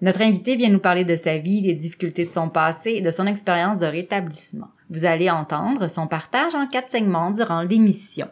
Notre invité vient nous parler de sa vie, des difficultés de son passé et de son expérience de rétablissement. Vous allez entendre son partage en quatre segments durant l'émission.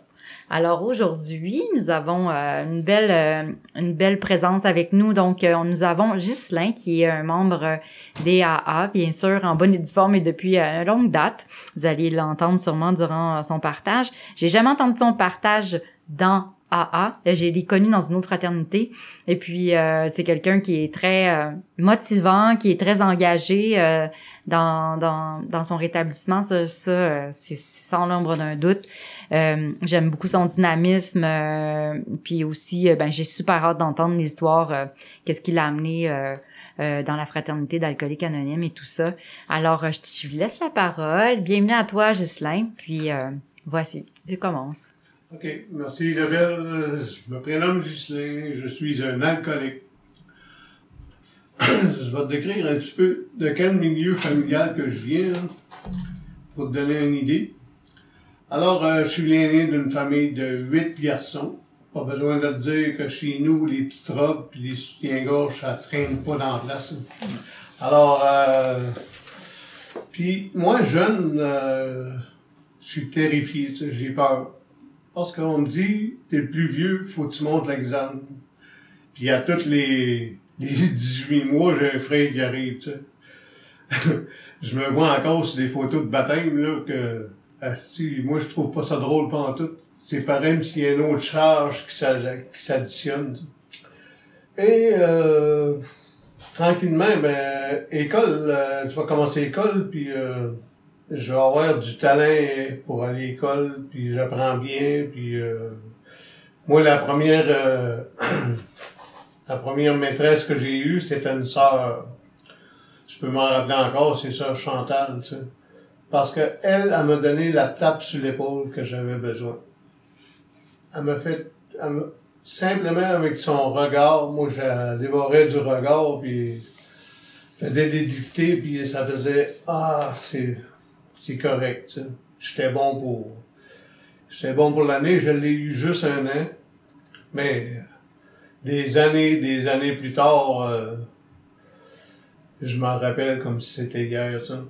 Alors aujourd'hui, nous avons euh, une belle euh, une belle présence avec nous. Donc euh, nous avons Ghislain qui est un membre des AA, bien sûr en bonne et due forme et depuis une longue date. Vous allez l'entendre sûrement durant son partage. J'ai jamais entendu son partage dans AA. J'ai l'ai connu dans une autre fraternité. Et puis, euh, c'est quelqu'un qui est très euh, motivant, qui est très engagé euh, dans, dans, dans son rétablissement. Ça, ça c'est sans l'ombre d'un doute. J'aime beaucoup son dynamisme. puis aussi, ben, j'ai super hâte d'entendre l'histoire, qu'est-ce qui l'a amené... dans la fraternité d'alcooliques anonymes et tout ça. Alors, je, je vous laisse la parole. Bienvenue à toi, Ghislain. Puis, voici, tu commences. OK. Merci, Isabelle. Je me prénomme Ghislain. Je suis un alcoolique. je vais te décrire un petit peu de quel milieu familial que je viens, hein, pour te donner une idée. Alors, euh, je suis l'aîné d'une famille de huit garçons. Pas besoin de te dire que chez nous, les petites robes et les soutiens-gorge, ça se traîne pas dans la place. Alors, euh, puis moi, jeune, euh, je suis terrifié, j'ai peur. Parce qu'on me dit, t'es le plus vieux, faut que tu montes l'examen. Puis à tous les, les 18 mois, j'ai un frère qui arrive, tu sais. je me vois encore sur des photos de baptême, là, que, moi, je trouve pas ça drôle pendant tout. C'est pareil s'il y a une autre charge qui s'additionne. Et, euh, tranquillement, ben, école, euh, tu vas commencer l'école, puis euh, je vais avoir du talent pour aller à l'école, puis j'apprends bien, puis euh, moi la première euh, la première maîtresse que j'ai eue, c'était une sœur. Je peux m'en rappeler encore, c'est sœur Chantal, tu sais. Parce que elle, elle m'a donné la tape sur l'épaule que j'avais besoin. Elle m'a fait simplement avec son regard, moi je dévorais du regard, puis faisais des dictées, puis ça faisait Ah, c'est c'est correct. J'étais bon pour. J'étais bon pour l'année, je l'ai eu juste un an. Mais des années, des années plus tard, euh, je m'en rappelle comme si c'était hier, ça.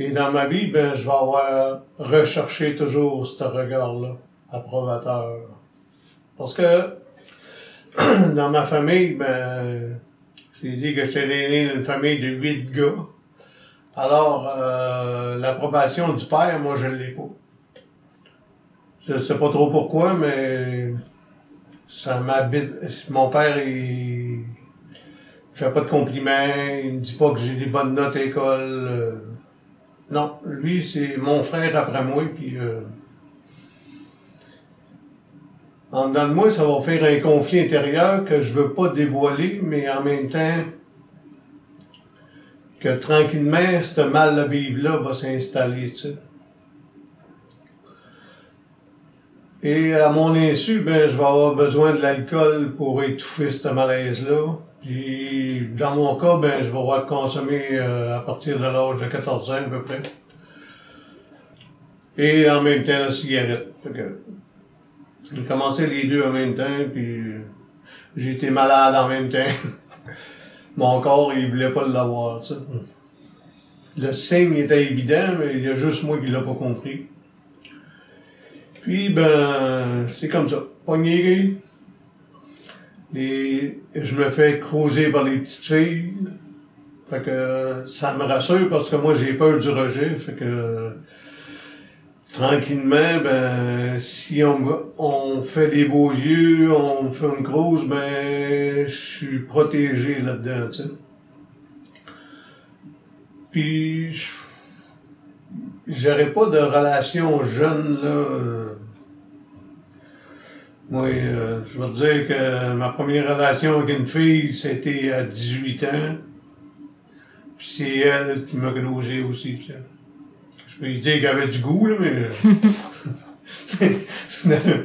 Et dans ma vie, ben, je vais avoir recherché toujours ce regard-là, approbateur. Parce que dans ma famille, ben, j'ai dit que j'étais l'aîné d'une famille de huit gars. Alors, euh, l'approbation du père, moi, je ne l'ai pas. Je ne sais pas trop pourquoi, mais ça m'habite. Mon père, il... il fait pas de compliments, il me dit pas que j'ai des bonnes notes à l'école. Euh. Non, lui, c'est mon frère après moi, puis... Euh... En dedans de moi, ça va faire un conflit intérieur que je veux pas dévoiler, mais en même temps, que tranquillement, ce mal de vivre-là va s'installer, tu sais. Et à mon insu, ben, je vais avoir besoin de l'alcool pour étouffer ce malaise-là. Puis, dans mon cas, ben, je vais avoir consommé euh, à partir de l'âge de 14 ans, à peu près. Et en même temps, la cigarette. j'ai commencé les deux en même temps, puis j'ai été malade en même temps. Mon corps, il voulait pas l'avoir, tu sais. Le signe était évident, mais il y a juste moi qui l'a pas compris. Puis, ben, c'est comme ça. Pogné, les, je me fais creuser par les petites filles. Fait que ça me rassure parce que moi j'ai peur du rejet. Fait que tranquillement, ben, si on, on fait des beaux yeux, on fait une grosse, ben, je suis protégé là-dedans, tu sais. Puis, j'aurais pas de relation jeune, là. euh. Moi, euh, je veux dire que ma première relation avec une fille, c'était à 18 ans. Puis c'est elle qui m'a grosé aussi, tu. Je lui dire qu'elle avait du goût, là, mais... c'est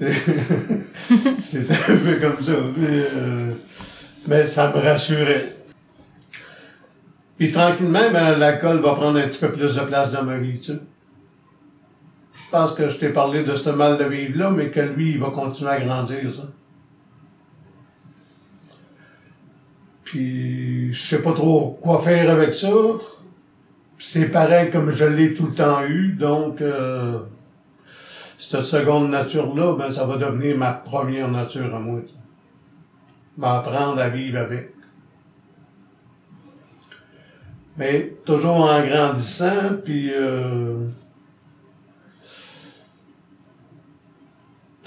c'est un peu comme ça. Mais, euh, mais ça me rassurait. Puis tranquillement, ben, l'alcool va prendre un petit peu plus de place dans ma vie, tu sais. Je pense que je t'ai parlé de ce mal de vivre-là, mais que lui, il va continuer à grandir, ça. Puis, je sais pas trop quoi faire avec ça. C'est pareil comme je l'ai tout le temps eu, donc euh, cette seconde nature-là, ben, ça va devenir ma première nature à moi. M'apprendre à vivre avec. Mais toujours en grandissant, puis euh,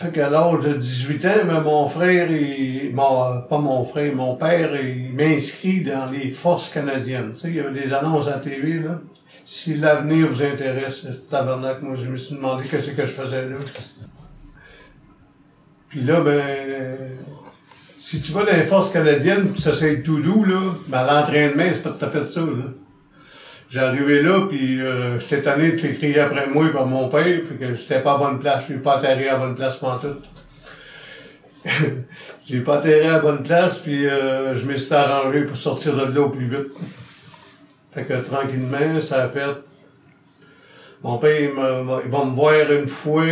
fait qu'à l'âge de 18 ans, mon frère, il, mon- pas mon frère, mon père, il m'inscrit dans les forces canadiennes. Tu sais, il y avait des annonces à TV, là. Si l'avenir vous intéresse, tabarnak, moi, je me suis demandé qu'est-ce que je faisais là. Puis là, ben, si tu vas dans les forces canadiennes, ça c'est tout doux, là, ben, l'entraînement, c'est pas tout à fait ça, là. J'arrivais là, puis euh, j'étais tanné de faire crier après moi par mon père, fait que j'étais pas à bonne place, j'ai pas atterri à bonne place pantoute. j'ai pas atterri à bonne place, puis euh, je me suis arrangé pour sortir de là au plus vite. Fait que tranquillement, ça a fait. Mon père, il va me voir une fois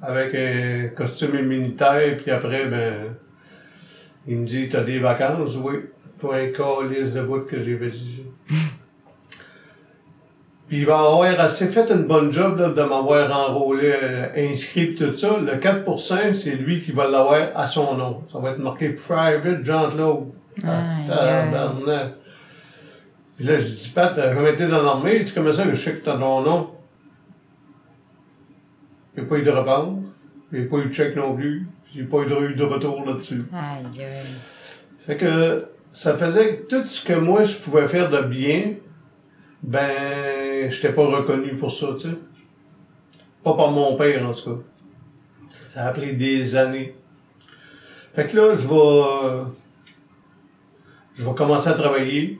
avec un costume militaire, puis après, ben, il me dit T'as des vacances Oui. Pour un calice de bout que j'ai dit. Puis il va avoir assez fait une bonne job là, de m'avoir enrôlé, euh, inscrit tout ça. Le 4%, c'est lui qui va l'avoir à son nom. Ça va être marqué Private John Claude. Ah, aïe. tabarnak. Puis là, je dis, Pat, été dans l'armée, tu comment ça je sais que t'as ton nom? Il n'y a pas eu de réponse. Il n'y a pas eu de chèque non plus. puis Il n'y a pas eu de, retour là-dessus. Aïe, aïe. Fait que ça faisait que tout ce que moi je pouvais faire de bien, ben, j'étais pas reconnu pour ça, tu sais. Pas par mon père, en tout cas. Ça a pris des années. Fait que là, je vais, je vais commencer à travailler.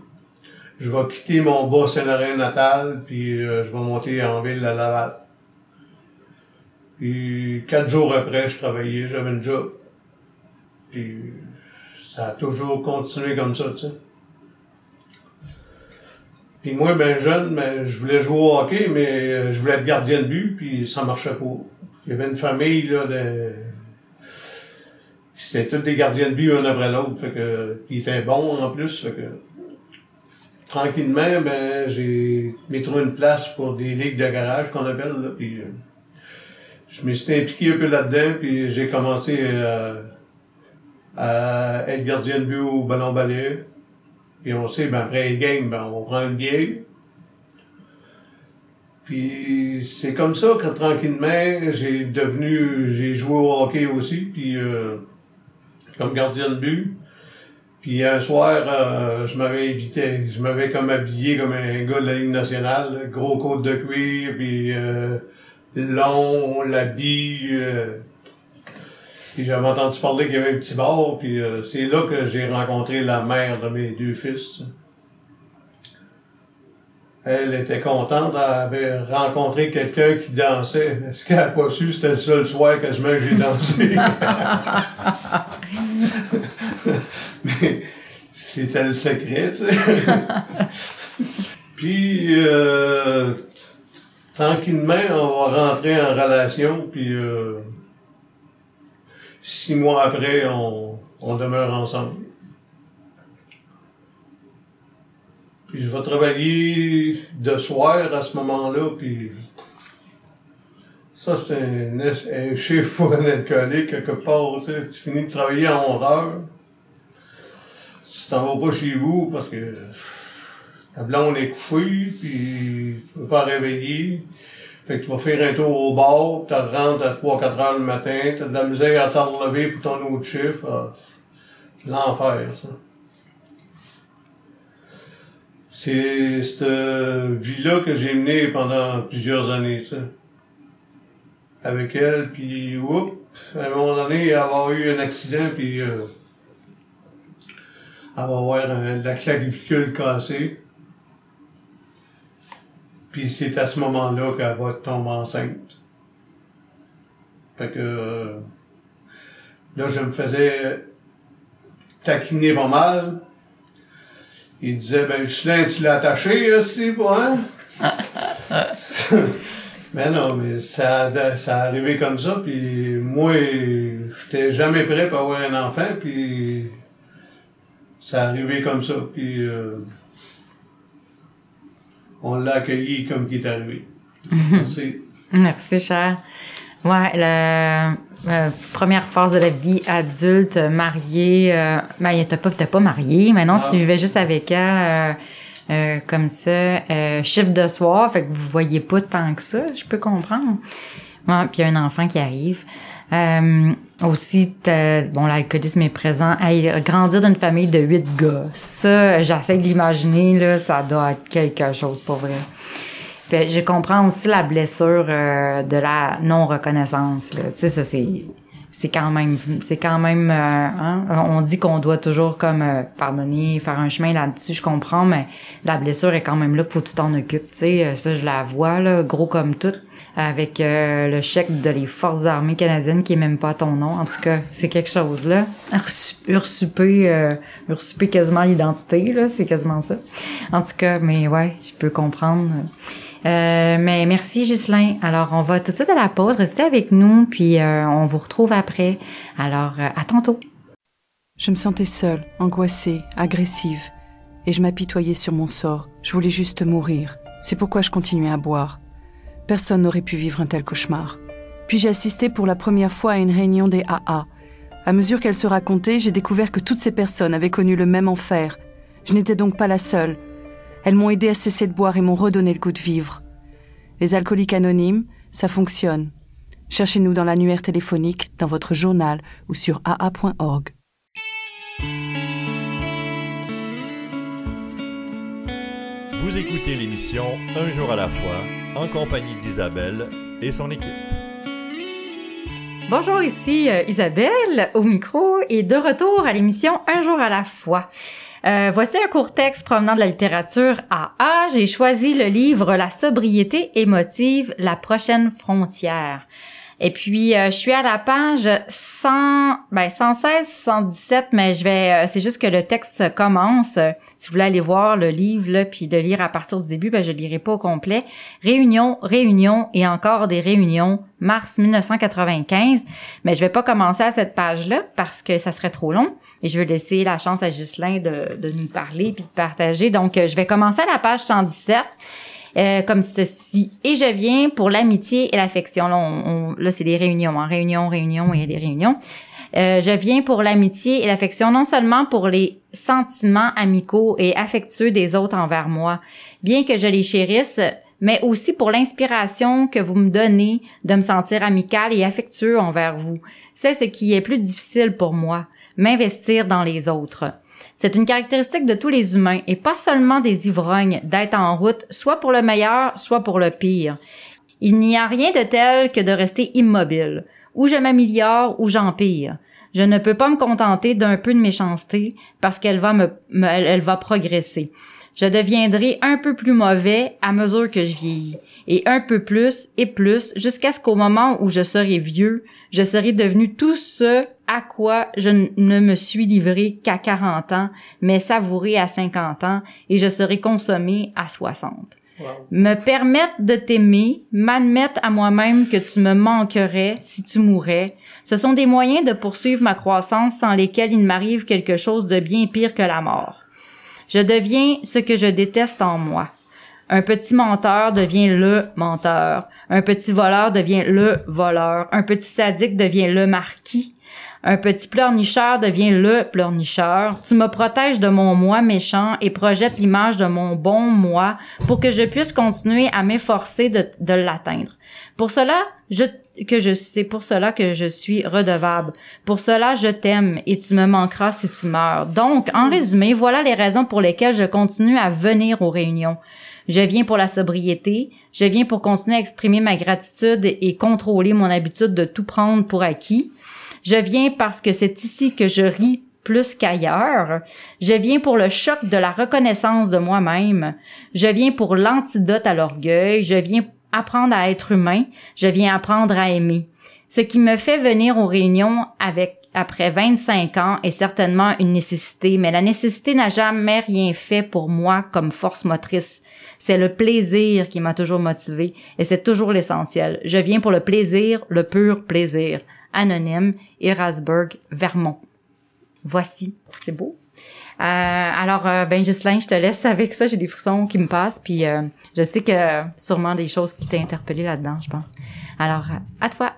Je vais quitter mon bas Saint-Laurent natal, puis euh, je vais monter en ville à Laval. Puis quatre jours après, je travaillais, j'avais un job. Puis ça a toujours continué comme ça, tu sais. Puis moi, ben jeune, ben, je voulais jouer au hockey, mais euh, je voulais être gardien de but, puis ça marchait pas. Il y avait une famille, là, de... C'était tous des gardiens de but un après l'autre, fait que... Ils étaient bons, en plus, fait que... Tranquillement, ben, j'ai trouvé une place pour des ligues de garage, qu'on appelle, là, puis... euh, je me suis impliqué un peu là-dedans, puis j'ai commencé euh, à être gardien de but au ballon balai. Puis on sait, ben après les games, ben on prend une bière. Puis c'est comme ça que tranquillement, j'ai devenu, j'ai joué au hockey aussi, puis euh, comme gardien de but. Puis un soir, euh, je m'avais invité, je m'avais comme habillé comme un gars de la Ligue nationale, gros côte de cuir, puis euh, long, l'habit. Puis j'avais entendu parler qu'il y avait un petit bar, puis euh, c'est là que j'ai rencontré la mère de mes deux fils. Elle était contente, elle avait rencontré quelqu'un qui dansait. Ce qu'elle n'a pas su, c'était le seul soir que je me j'ai dansé? Mais c'était le secret, tu sais. Puis, euh, tranquillement, on va rentrer en relation, puis euh, six mois après, on, on demeure ensemble. Puis je vais travailler de soir à ce moment-là, puis ça, c'est un, un chiffre pour un alcoolique, quelque part, tu sais, tu finis de travailler à 11 heures, tu t'en vas pas chez vous parce que la blonde est couchée, puis tu peux pas réveiller. Fait que tu vas faire un tour au bar, tu rentres à 3-4 heures le matin, tu as de la misère à t'en relever pour ton autre chiffre. Ah, c'est l'enfer, ça. C'est cette vie-là que j'ai menée pendant plusieurs années, ça. Avec elle, puis oups, à un moment donné, va avoir eu un accident, puis euh, elle va avoir un, la clavicule cassée. Puis c'est à ce moment-là qu'elle va tomber enceinte. Fait que euh, là, je me faisais taquiner pas mal. Il disait, ben, Justin, tu l'as attaché, aussi, hein? mais non, mais ça, ça arrivé comme ça, puis moi, j'étais jamais prêt pour avoir un enfant, puis ça arrivé comme ça, puis euh, on l'a accueilli comme qui est arrivé. Merci. Merci, cher. Ouais, la euh, première phase de la vie adulte, mariée, euh, ben, t'as pas, t'as pas marié, mais non, tu vivais juste avec elle, euh, euh, comme ça, euh, chiffre de soir, fait que vous voyez pas tant que ça, je peux comprendre. Ouais, puis il y a un enfant qui arrive. Euh, aussi, bon, l'alcoolisme est présent. Hey, grandir d'une famille de huit gars, ça, j'essaie de l'imaginer, là, ça doit être quelque chose pour vrai. Je comprends aussi la blessure euh, de la non reconnaissance. Là. Tu sais, ça c'est c'est quand même c'est quand même euh, hein, on dit qu'on doit toujours comme euh, pardonner faire un chemin là-dessus je comprends mais la blessure est quand même là faut que tu t'en occupes tu sais Euh, ça je la vois là gros comme tout avec euh, le chèque de les forces armées canadiennes qui est même pas à ton nom en tout cas c'est quelque chose là Ursu- usurper euh, usurper quasiment l'identité là c'est quasiment ça en tout cas mais ouais je peux comprendre euh, mais merci Ghislain. Alors on va tout de suite à la pause, restez avec nous, puis euh, on vous retrouve après. Alors euh, à tantôt. Je me sentais seule, angoissée, agressive, et je m'apitoyais sur mon sort. Je voulais juste mourir. C'est pourquoi je continuais à boire. Personne n'aurait pu vivre un tel cauchemar. Puis j'ai assisté pour la première fois à une réunion des AA. À mesure qu'elle se racontait, j'ai découvert que toutes ces personnes avaient connu le même enfer. Je n'étais donc pas la seule. Elles m'ont aidé à cesser de boire et m'ont redonné le goût de vivre. Les alcooliques anonymes, ça fonctionne. Cherchez-nous dans l'annuaire téléphonique, dans votre journal ou sur aa.org. Vous écoutez l'émission Un jour à la fois en compagnie d'Isabelle et son équipe. Bonjour, ici euh, Isabelle au micro et de retour à l'émission Un jour à la fois. Euh, voici un court texte provenant de la littérature AA. J'ai choisi le livre La sobriété émotive, la prochaine frontière. Et puis, euh, je suis à la page 100, ben 116, 117, mais je vais, euh, c'est juste que le texte commence. Si vous voulez aller voir le livre, là, puis le lire à partir du début, ben je lirai pas au complet. Réunion, réunion et encore des réunions, mars 1995. Mais je vais pas commencer à cette page-là parce que ça serait trop long. Et je vais laisser la chance à Ghislain de, de nous parler puis de partager. Donc, euh, je vais commencer à la page 117. Euh, comme ceci. Et je viens pour l'amitié et l'affection. Là, on- on- là c'est des réunions, en réunion, réunion et des réunions. Euh, je viens pour l'amitié et l'affection, non seulement pour les sentiments amicaux et affectueux des autres envers moi, bien que je les chérisse, mais aussi pour l'inspiration que vous me donnez de me sentir amical et affectueux envers vous. C'est ce qui est plus difficile pour moi, m'investir dans les autres. C'est une caractéristique de tous les humains et pas seulement des ivrognes d'être en route soit pour le meilleur, soit pour le pire. Il n'y a rien de tel que de rester immobile. Ou je m'améliore ou j'empire. Je ne peux pas me contenter d'un peu de méchanceté parce qu'elle va me, elle, elle va progresser. Je deviendrai un peu plus mauvais à mesure que je vieillis et un peu plus et plus jusqu'à ce qu'au moment où je serai vieux, je serai devenu tout ce à quoi je ne me suis livré qu'à 40 ans, mais savouré à 50 ans et je serai consommé à 60 Wow. me permettre de t'aimer, m'admettre à moi-même que tu me manquerais si tu mourais, ce sont des moyens de poursuivre ma croissance sans lesquels il m'arrive quelque chose de bien pire que la mort. Je deviens ce que je déteste en moi. Un petit menteur devient le menteur. Un petit voleur devient le voleur. Un petit sadique devient le marquis. Un petit pleurnicheur devient le pleurnicheur. Tu me protèges de mon moi méchant et projettes l'image de mon bon moi pour que je puisse continuer à m'efforcer de, de l'atteindre. Pour cela, je que je c'est pour cela que je suis redevable. Pour cela, je t'aime et tu me manqueras si tu meurs. Donc, en résumé, voilà les raisons pour lesquelles je continue à venir aux réunions. Je viens pour la sobriété, je viens pour continuer à exprimer ma gratitude et contrôler mon habitude de tout prendre pour acquis. Je viens parce que c'est ici que je ris plus qu'ailleurs. Je viens pour le choc de la reconnaissance de moi-même. Je viens pour l'antidote à l'orgueil. Je viens apprendre à être humain. Je viens apprendre à aimer. Ce qui me fait venir aux réunions avec après 25 ans est certainement une nécessité, mais la nécessité n'a jamais rien fait pour moi comme force motrice. C'est le plaisir qui m'a toujours motivé et c'est toujours l'essentiel. Je viens pour le plaisir, le pur plaisir. Anonyme, Erasburg, Vermont. Voici. C'est beau. Euh, alors, euh, ben Ghislain, je te laisse avec ça. J'ai des frissons qui me passent, puis euh, je sais que sûrement des choses qui t'ont interpellé là-dedans, je pense. Alors, à toi.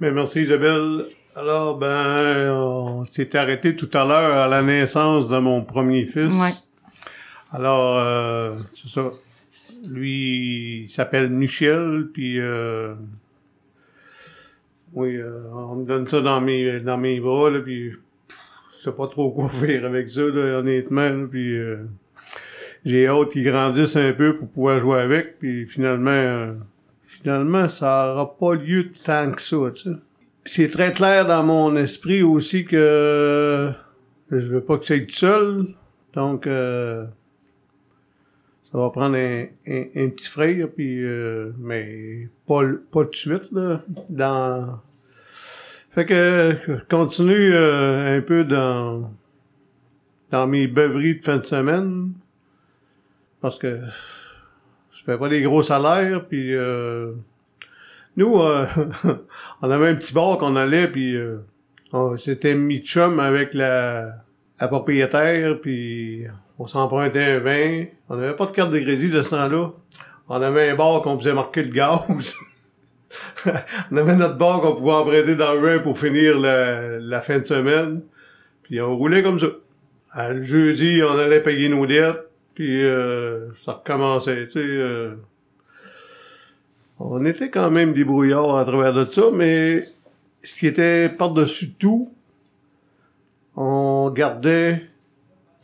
Ben, merci Isabelle. Alors, ben, on s'est arrêté tout à l'heure à la naissance de mon premier fils. Ouais. Alors, euh, c'est ça. Lui, il s'appelle Michel, puis euh, oui, euh, on me donne ça dans mes dans mes bras, là, puis je sais pas trop quoi faire avec ça, là, honnêtement, puis euh, j'ai hâte qu'il grandisse un peu pour pouvoir jouer avec, puis finalement, euh, finalement, ça aura pas lieu tant que ça, tu. C'est très clair dans mon esprit aussi que je veux pas que ça aille tout seul, donc euh, ça va prendre un, un, un petit frère, puis euh, mais pas, pas tout de suite, là. Dans... Fait que continue euh, un peu dans, dans mes beuveries de fin de semaine. Parce que je fais pas des gros salaires, puis euh, nous, euh, on avait un petit bar qu'on allait, puis euh, on s'était mis chum avec la, la propriétaire, puis on s'empruntait un vin. On n'avait pas de carte de crédit de ce temps-là. On avait un bar qu'on faisait marquer le gaz. on avait notre bar qu'on pouvait emprunter dans le vin pour finir la, fin de semaine. Puis on roulait comme ça. Le jeudi, on allait payer nos dettes. Puis euh, ça recommençait, tu sais. euh. on était quand même débrouillards à travers de ça, mais ce qui était par-dessus tout, on gardait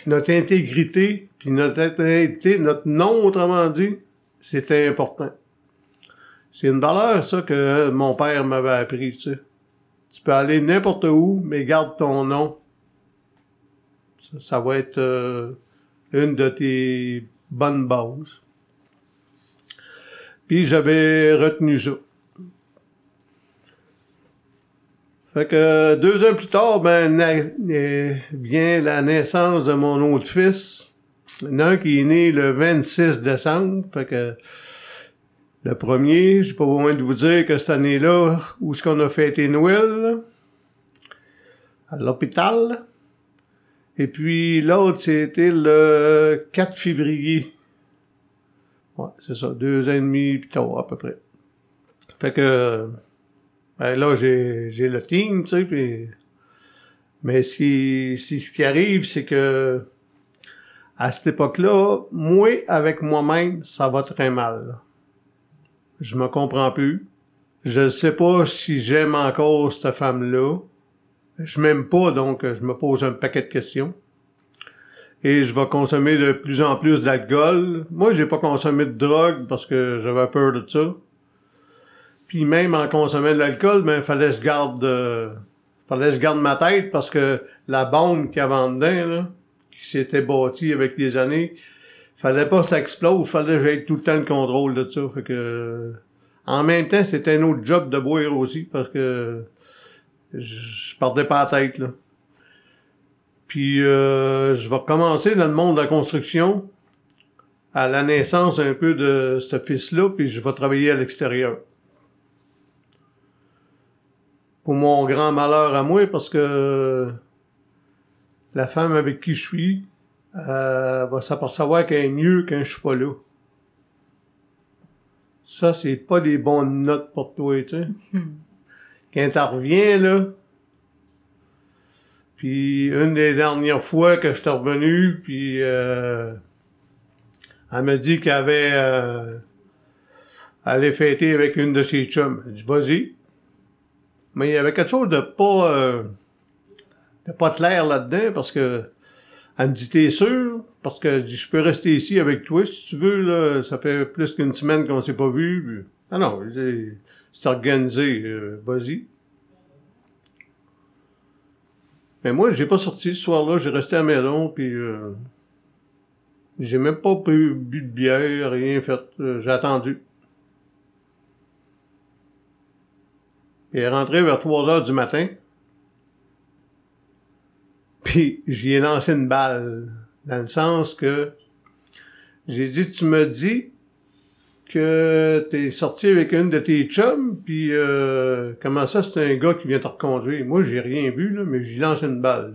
notre intégrité, puis notre intégrité, notre nom, autrement dit, c'était important. C'est une valeur, ça, que mon père m'avait appris, tu. Tu peux aller n'importe où, mais garde ton nom. Ça, ça va être euh, une de tes bonnes bases. Puis j'avais retenu ça. Fait que deux ans plus tard, ben, euh, vient la naissance de mon autre fils. Un qui est né le 26 décembre. Fait que le premier, j'ai pas besoin de vous dire que cette année-là, où est-ce qu'on a fêté Noël? À l'hôpital. Et puis l'autre, c'était le 4 février. Ouais, c'est ça, deux ans et demi plus tard, à peu près. Fait que, ben là, j'ai, j'ai le team, tu sais, puis... Mais ce qui, ce qui arrive, c'est que, à cette époque-là, moi, avec moi-même, ça va très mal. Je me comprends plus. Je sais pas si j'aime encore cette femme-là. Je m'aime pas, donc je me pose un paquet de questions. Et je vais consommer de plus en plus d'alcool. Moi, j'ai pas consommé de drogue parce que j'avais peur de ça. Puis même en consommant de l'alcool, ben fallait je garde euh, fallait je garde ma tête parce que la bombe qu'il y avait dedans, là, qui s'était bâtie avec les années, fallait pas que ça explose, fallait que j'aie tout le temps le contrôle de ça. Fait que en même temps, c'était un autre job de boire aussi parce que je, perdais pas la tête là. Puis euh, je vais commencer dans le monde de la construction à la naissance un peu de ce fils-là, puis je vais travailler à l'extérieur. Pour mon grand malheur à moi, parce que la femme avec qui je suis euh, va s'apercevoir qu'elle est mieux quand je suis pas là. Ça, c'est pas des bonnes notes pour toi, tu sais. Quand t'en reviens, là, Puis une des dernières fois que je suis revenu, puis euh, elle m'a dit qu'elle avait euh, allait fêter avec une de ses chums. J'ai dit vas-y. Mais il y avait quelque chose de pas euh, de pas clair là-dedans parce que elle me dit t'es sûr? Parce que je peux rester ici avec toi si tu veux, là. Ça fait plus qu'une semaine qu'on s'est pas vu. Ah non, c'est organisé, euh, vas-y. Mais moi, j'ai pas sorti ce soir-là, j'ai resté à maison, puis euh, j'ai même pas bu, bu de bière, rien fait. Euh, j'ai attendu. Il est rentré vers 3 heures du matin. Puis j'y ai lancé une balle. Dans le sens que j'ai dit, tu me dis que t'es sorti avec une de tes chums, puis euh, comment ça, c'est un gars qui vient te reconduire? Moi, j'ai rien vu, là, mais j'y lance une balle.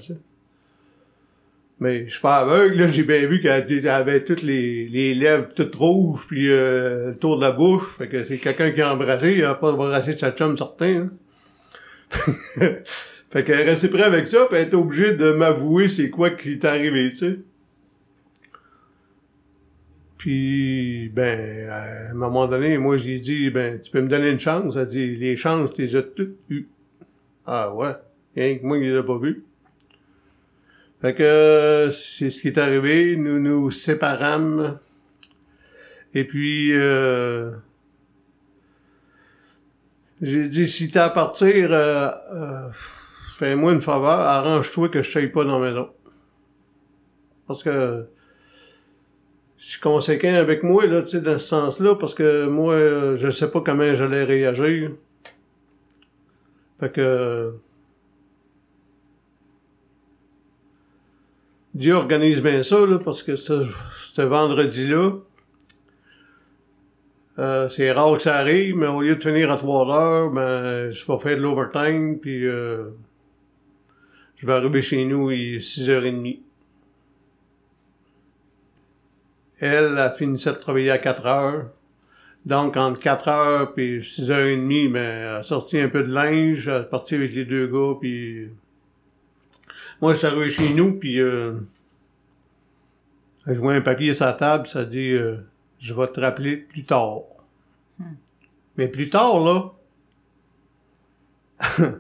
Mais je suis pas aveugle, là, j'ai bien vu qu'elle avait toutes les, les lèvres toutes rouges, puis euh, le tour de la bouche. Fait que c'est quelqu'un qui a embrassé, il a pas embrassé de sa chum certain. Hein. fait qu'elle est restée prête avec ça, puis elle est obligée de m'avouer c'est quoi qui est arrivé, tu sais. Puis, ben, à un moment donné, moi, j'ai dit, ben, tu peux me donner une chance? Elle dit, les chances, as toutes eues. Ah ouais? Rien que moi, il les a pas vues. Fait que, c'est ce qui est arrivé. Nous nous séparâmes. Et puis, euh, j'ai dit, si t'as à partir, euh, euh, fais-moi une faveur, arrange-toi que je sois pas dans la maison. Parce que, je suis conséquent avec moi, là, tu sais, dans ce sens-là, parce que moi, euh, je sais pas comment j'allais réagir. Fait que... Dieu organise bien ça, là, parce que ce, vendredi-là, euh, c'est rare que ça arrive, mais au lieu de finir à 3 heures, ben, je vais faire de l'overtime, puis euh, je vais arriver chez nous, est 6h30. Elle a fini de travailler à 4 heures. Donc, entre 4 heures puis 6 heures et demie, ben, elle a sorti un peu de linge, elle est partie avec les deux gars, puis... Moi, je suis arrivé chez nous, puis... Euh, je vois un papier sur la table, ça dit euh, Je vais te rappeler plus tard. Mais plus tard, là...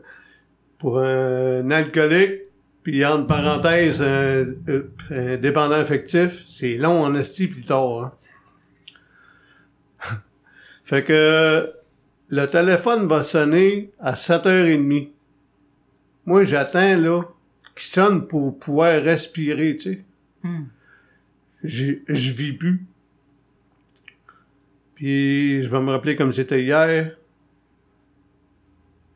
pour un alcoolique, puis entre parenthèses, un, un dépendant affectif, c'est long en esti plus tard. Hein. fait que le téléphone va sonner à 7h30. Moi, j'attends, là, qu'il sonne pour pouvoir respirer, tu sais. Hmm. Je, vis plus. Puis, je vais me rappeler comme c'était hier.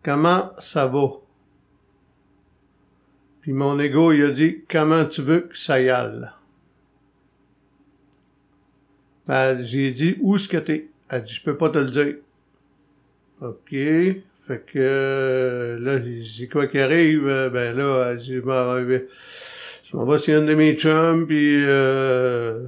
Comment ça va? Puis mon ego, il a dit, comment tu veux que ça y aille? Ben, j'ai dit, où est-ce que t'es? Elle dit, je peux pas te le dire. OK. Fait que, là, c'est quoi qui arrive? Ben là, elle dit, je m'en vais c'est un de mes chums, puis euh,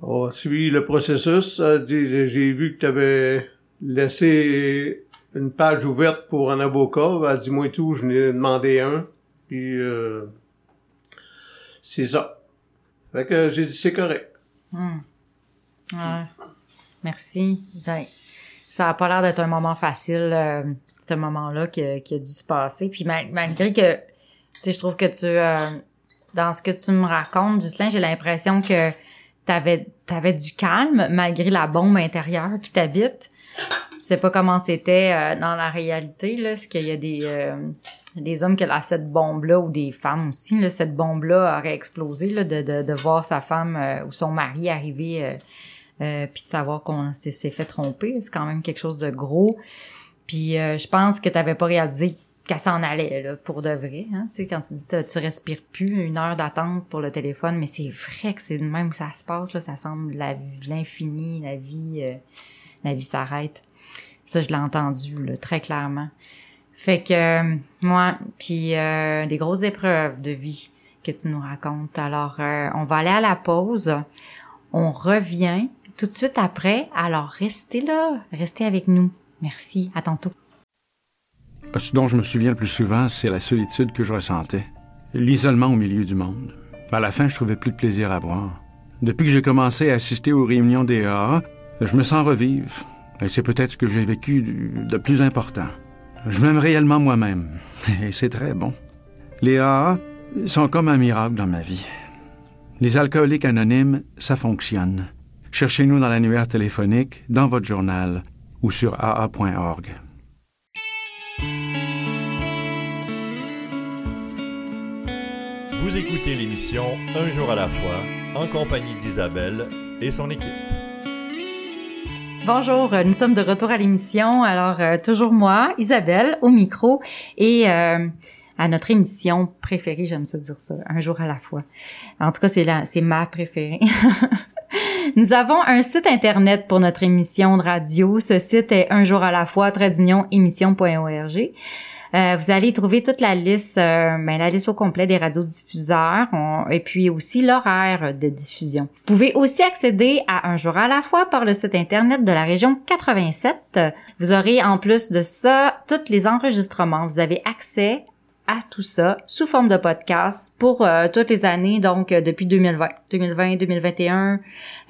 on suit le processus. J'ai vu que tu avais laissé une page ouverte pour un avocat. Elle dit, moi tout, je n'ai demandé un. Puis, euh, c'est ça. Fait que j'ai dit, c'est correct. Hmm. Ouais. Merci. Ben, ça a pas l'air d'être un moment facile, euh, ce moment-là qui, qui a dû se passer. Puis mal- malgré que, tu sais, je trouve que tu, euh, dans ce que tu me racontes, Ghislain, j'ai l'impression que t'avais, t'avais du calme malgré la bombe intérieure qui t'habite. Je sais pas comment c'était euh, dans la réalité, là, est-ce qu'il y a des, euh, des hommes qui ont cette bombe-là, ou des femmes aussi, là, cette bombe-là aurait explosé, là, de, de, de voir sa femme euh, ou son mari arriver, euh, euh, puis de savoir qu'on s'est fait tromper, c'est quand même quelque chose de gros. Puis euh, je pense que t'avais pas réalisé qu'elle s'en allait, là, pour de vrai, hein, tu sais, quand tu dis tu respires plus, une heure d'attente pour le téléphone, mais c'est vrai que c'est de même que ça se passe, là, ça semble l'infini, la vie, euh, la vie s'arrête. Ça, je l'ai entendu, là, très clairement. Fait que, euh, moi, puis euh, des grosses épreuves de vie que tu nous racontes. Alors, euh, on va aller à la pause. On revient tout de suite après. Alors, restez là. Restez avec nous. Merci. À tantôt. Ce dont je me souviens le plus souvent, c'est la solitude que je ressentais. L'isolement au milieu du monde. À la fin, je trouvais plus de plaisir à boire. Depuis que j'ai commencé à assister aux réunions des AA, je me sens revivre. Et c'est peut-être ce que j'ai vécu de plus important. Je m'aime réellement moi-même. Et c'est très bon. Les AA sont comme un miracle dans ma vie. Les alcooliques anonymes, ça fonctionne. Cherchez-nous dans l'annuaire téléphonique, dans votre journal ou sur aa.org. Vous écoutez l'émission Un jour à la fois en compagnie d'Isabelle et son équipe. Bonjour, nous sommes de retour à l'émission. Alors, euh, toujours moi, Isabelle, au micro et euh, à notre émission préférée, j'aime ça dire ça, Un jour à la fois. En tout cas, c'est la, c'est ma préférée. Nous avons un site internet pour notre émission de radio. Ce site est un jour à la fois, émission.org. Euh, vous allez trouver toute la liste, euh, ben, la liste au complet des radiodiffuseurs et puis aussi l'horaire de diffusion. Vous pouvez aussi accéder à Un jour à la fois par le site internet de la région 87. Vous aurez en plus de ça tous les enregistrements. Vous avez accès à tout ça sous forme de podcast pour euh, toutes les années, donc euh, depuis 2020, 2020, 2021,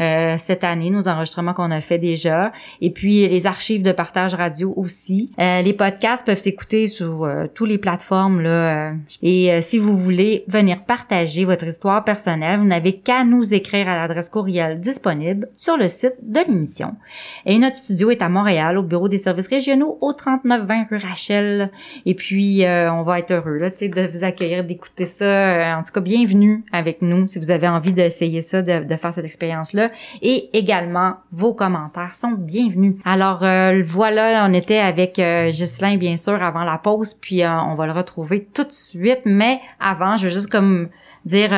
euh, cette année, nos enregistrements qu'on a fait déjà, et puis les archives de partage radio aussi. les podcasts peuvent s'écouter sur toutes les plateformes là. et si vous voulez venir partager votre histoire personnelle, vous n'avez qu'à nous écrire à l'adresse courriel disponible sur le site de l'émission. Et notre studio est à Montréal, au bureau des services régionaux, au 3920 rue Rachel. Et puis on va être de vous accueillir, d'écouter ça. Euh, en tout cas, bienvenue avec nous si vous avez envie d'essayer ça, de, faire cette expérience-là. Et également, vos commentaires sont bienvenus. Alors euh, voilà, on était avec euh, Ghislain, bien sûr, avant la pause, puis on va le retrouver tout de suite. Mais avant, je veux juste comme dire...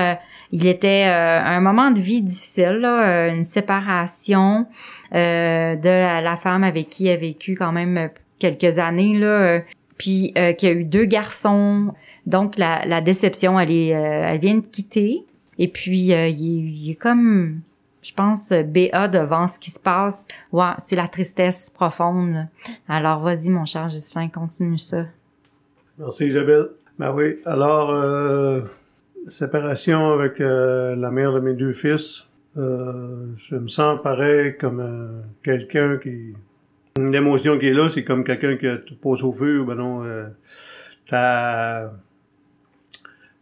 il était un moment de vie difficile, une séparation de la, femme avec qui il a vécu quand même quelques années là, puis euh, qu'il y a eu deux garçons. Donc la, la déception, elle est, euh, elle vient de quitter. Et puis euh, il, est, comme, je pense, BA devant ce qui se passe. Ouais, c'est la tristesse profonde. Alors vas-y mon cher Gislain, continue ça. Merci Isabelle. Ben oui, alors séparation avec la mère de mes deux fils. je me sens pareil comme quelqu'un qui L'émotion qui est là, c'est comme quelqu'un qui te pose au feu, ben non, euh, ta,